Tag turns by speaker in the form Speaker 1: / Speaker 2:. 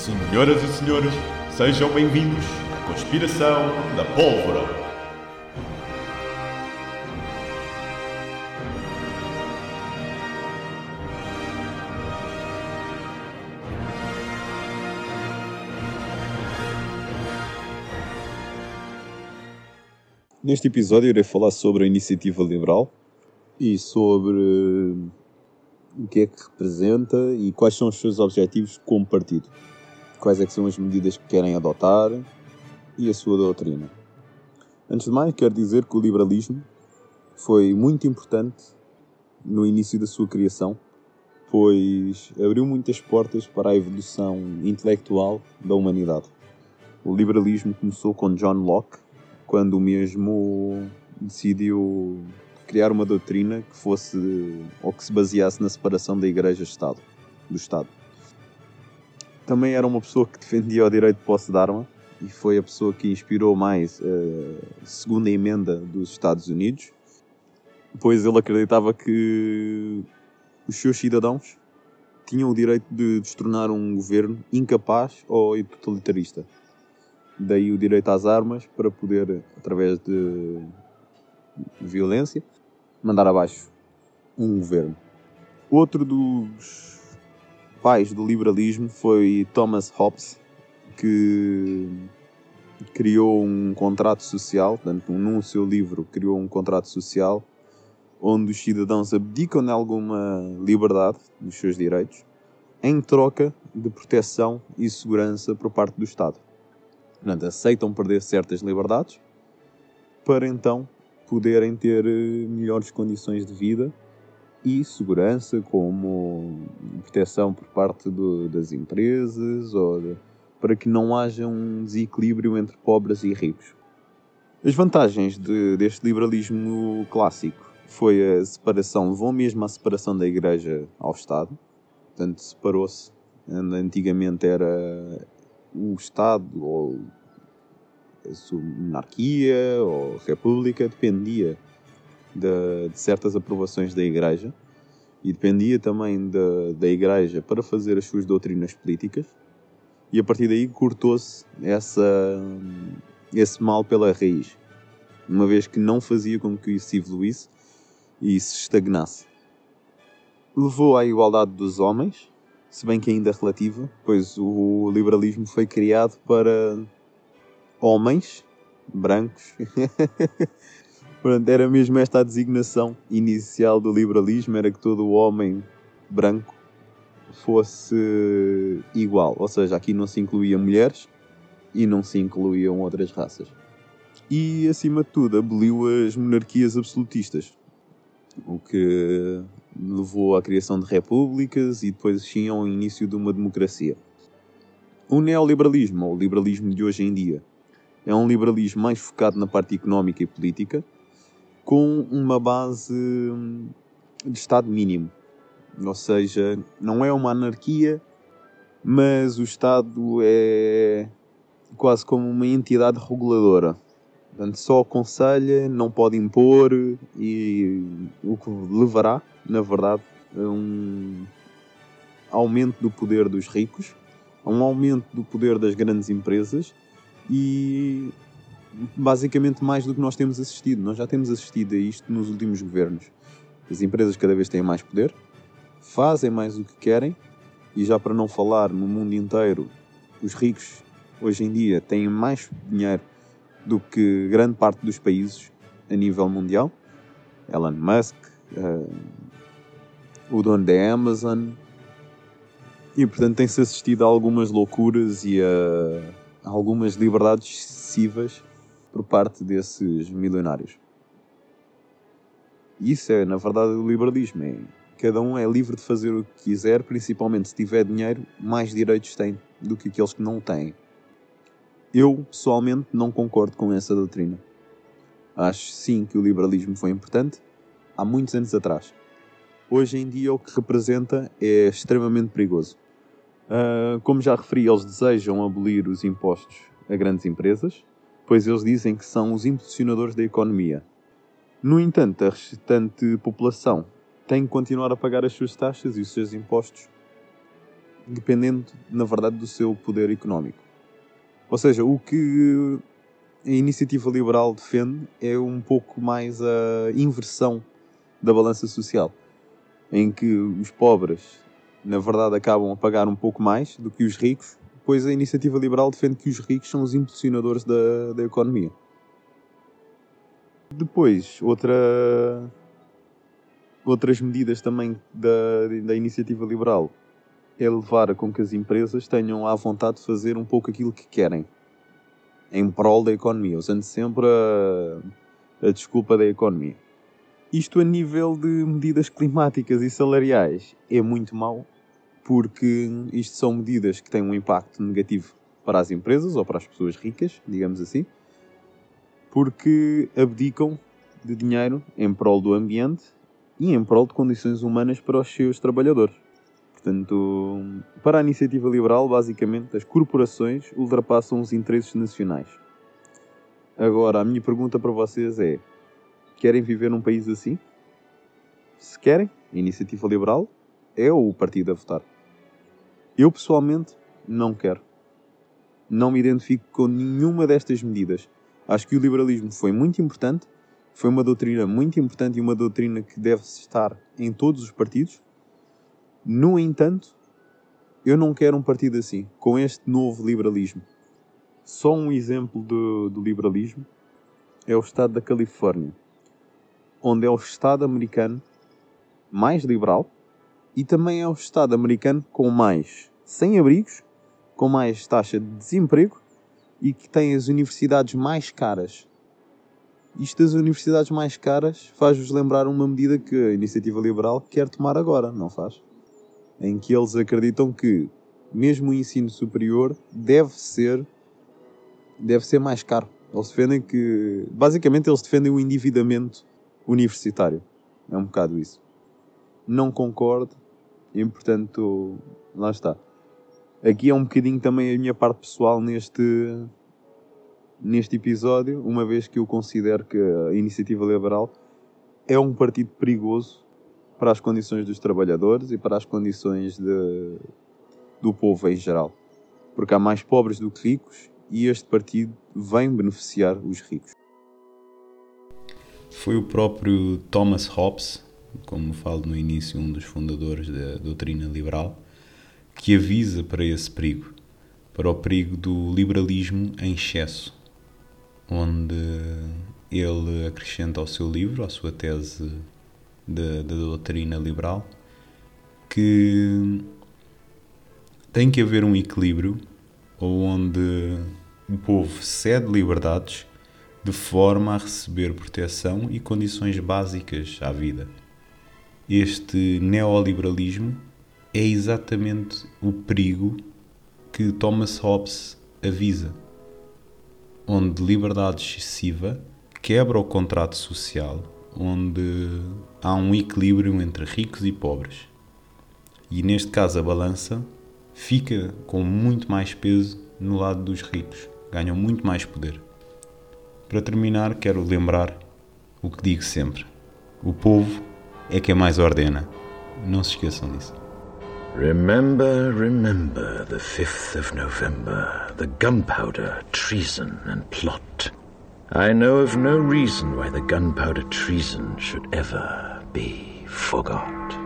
Speaker 1: Senhoras e senhores, sejam bem-vindos à Conspiração da Pólvora.
Speaker 2: Neste episódio irei falar sobre a iniciativa liberal e sobre o que é que representa e quais são os seus objetivos como partido. Quais é que são as medidas que querem adotar e a sua doutrina. Antes de mais, quero dizer que o liberalismo foi muito importante no início da sua criação, pois abriu muitas portas para a evolução intelectual da humanidade. O liberalismo começou com John Locke, quando o mesmo decidiu criar uma doutrina que fosse ou que se baseasse na separação da Igreja-Estado, do Estado. Também era uma pessoa que defendia o direito de posse de arma e foi a pessoa que inspirou mais a segunda emenda dos Estados Unidos, pois ele acreditava que os seus cidadãos tinham o direito de destronar um governo incapaz ou totalitarista daí o direito às armas para poder, através de violência, mandar abaixo um governo. Outro dos pais do liberalismo foi Thomas Hobbes, que criou um contrato social, portanto, num seu livro criou um contrato social onde os cidadãos abdicam de alguma liberdade dos seus direitos em troca de proteção e segurança por parte do Estado. Portanto, aceitam perder certas liberdades para então poderem ter eh, melhores condições de vida e segurança, como proteção por parte do, das empresas, ou de, para que não haja um desequilíbrio entre pobres e ricos. As vantagens de, deste liberalismo clássico foi a separação, levou mesmo à separação da Igreja ao Estado, portanto separou-se. Antigamente era o Estado ou a sua monarquia ou república dependia de, de, certas aprovações da Igreja e dependia também da, da Igreja para fazer as suas doutrinas políticas e a partir daí cortou-se essa esse mal pela raiz uma vez que não fazia com que isso evoluísse e se estagnasse levou à igualdade dos homens se bem que ainda relativa, pois o liberalismo foi criado para homens brancos. Portanto, era mesmo esta a designação inicial do liberalismo, era que todo homem branco fosse igual. Ou seja, aqui não se incluía mulheres e não se incluíam outras raças. E, acima de tudo, aboliu as monarquias absolutistas, o que levou à criação de repúblicas e depois sim ao início de uma democracia. O neoliberalismo, ou o liberalismo de hoje em dia, é um liberalismo mais focado na parte económica e política, com uma base hum, de Estado mínimo. Ou seja, não é uma anarquia, mas o Estado é quase como uma entidade reguladora. Portanto, só aconselha, não pode impor e o que levará, na verdade, a um aumento do poder dos ricos, a um aumento do poder das grandes empresas e basicamente mais do que nós temos assistido. Nós já temos assistido a isto nos últimos governos. As empresas cada vez têm mais poder, fazem mais o que querem e já para não falar no mundo inteiro, os ricos hoje em dia têm mais dinheiro do que grande parte dos países a nível mundial. Elon Musk, uh, o dono da Amazon, e portanto tem-se assistido a algumas loucuras e a algumas liberdades excessivas por parte desses milionários. Isso é, na verdade, o liberalismo. É, cada um é livre de fazer o que quiser, principalmente se tiver dinheiro, mais direitos tem do que aqueles que não têm. Eu, pessoalmente, não concordo com essa doutrina. Acho sim que o liberalismo foi importante há muitos anos atrás. Hoje em dia, o que representa é extremamente perigoso. Uh, como já referi, eles desejam abolir os impostos a grandes empresas, pois eles dizem que são os impulsionadores da economia. No entanto, a restante população tem que continuar a pagar as suas taxas e os seus impostos dependendo, na verdade, do seu poder económico. Ou seja, o que a iniciativa liberal defende é um pouco mais a inversão da balança social, em que os pobres, na verdade, acabam a pagar um pouco mais do que os ricos, pois a iniciativa liberal defende que os ricos são os impulsionadores da, da economia. Depois, outra, outras medidas também da, da iniciativa liberal é levar com que as empresas tenham à vontade de fazer um pouco aquilo que querem em prol da economia, usando sempre a, a desculpa da economia. Isto a nível de medidas climáticas e salariais é muito mau, porque isto são medidas que têm um impacto negativo para as empresas ou para as pessoas ricas, digamos assim, porque abdicam de dinheiro em prol do ambiente e em prol de condições humanas para os seus trabalhadores. Portanto, para a iniciativa liberal, basicamente, as corporações ultrapassam os interesses nacionais. Agora, a minha pergunta para vocês é: querem viver num país assim? Se querem, a iniciativa liberal é o partido a votar. Eu, pessoalmente, não quero. Não me identifico com nenhuma destas medidas. Acho que o liberalismo foi muito importante, foi uma doutrina muito importante e uma doutrina que deve estar em todos os partidos. No entanto, eu não quero um partido assim, com este novo liberalismo. Só um exemplo do, do liberalismo é o estado da Califórnia, onde é o estado americano mais liberal e também é o estado americano com mais sem-abrigos, com mais taxa de desemprego e que tem as universidades mais caras. Isto das universidades mais caras faz-vos lembrar uma medida que a iniciativa liberal quer tomar agora, não faz? Em que eles acreditam que mesmo o ensino superior deve ser deve ser mais caro. Eles defendem que basicamente eles defendem o endividamento universitário. É um bocado isso. Não concordo e portanto lá está. Aqui é um bocadinho também a minha parte pessoal neste, neste episódio, uma vez que eu considero que a Iniciativa Liberal é um partido perigoso para as condições dos trabalhadores e para as condições de, do povo em geral. Porque há mais pobres do que ricos e este partido vem beneficiar os ricos.
Speaker 3: Foi o próprio Thomas Hobbes, como falo no início, um dos fundadores da doutrina liberal, que avisa para esse perigo, para o perigo do liberalismo em excesso, onde ele acrescenta ao seu livro, à sua tese da, doutrina liberal, que tem que haver um equilíbrio onde o povo cede liberdades de forma a receber proteção e condições básicas à vida. Este neoliberalismo é exatamente o perigo que Thomas Hobbes avisa, onde liberdade excessiva quebra o contrato social, onde há um equilíbrio entre ricos e pobres. E neste caso a balança fica com muito mais peso no lado dos ricos, ganham muito mais poder. Para terminar, quero lembrar o que digo sempre: o povo é quem mais ordena. Não se esqueçam disso.
Speaker 4: Remember, remember the 5th of November, the gunpowder, treason, and plot. I know of no reason why the gunpowder treason should ever be forgot.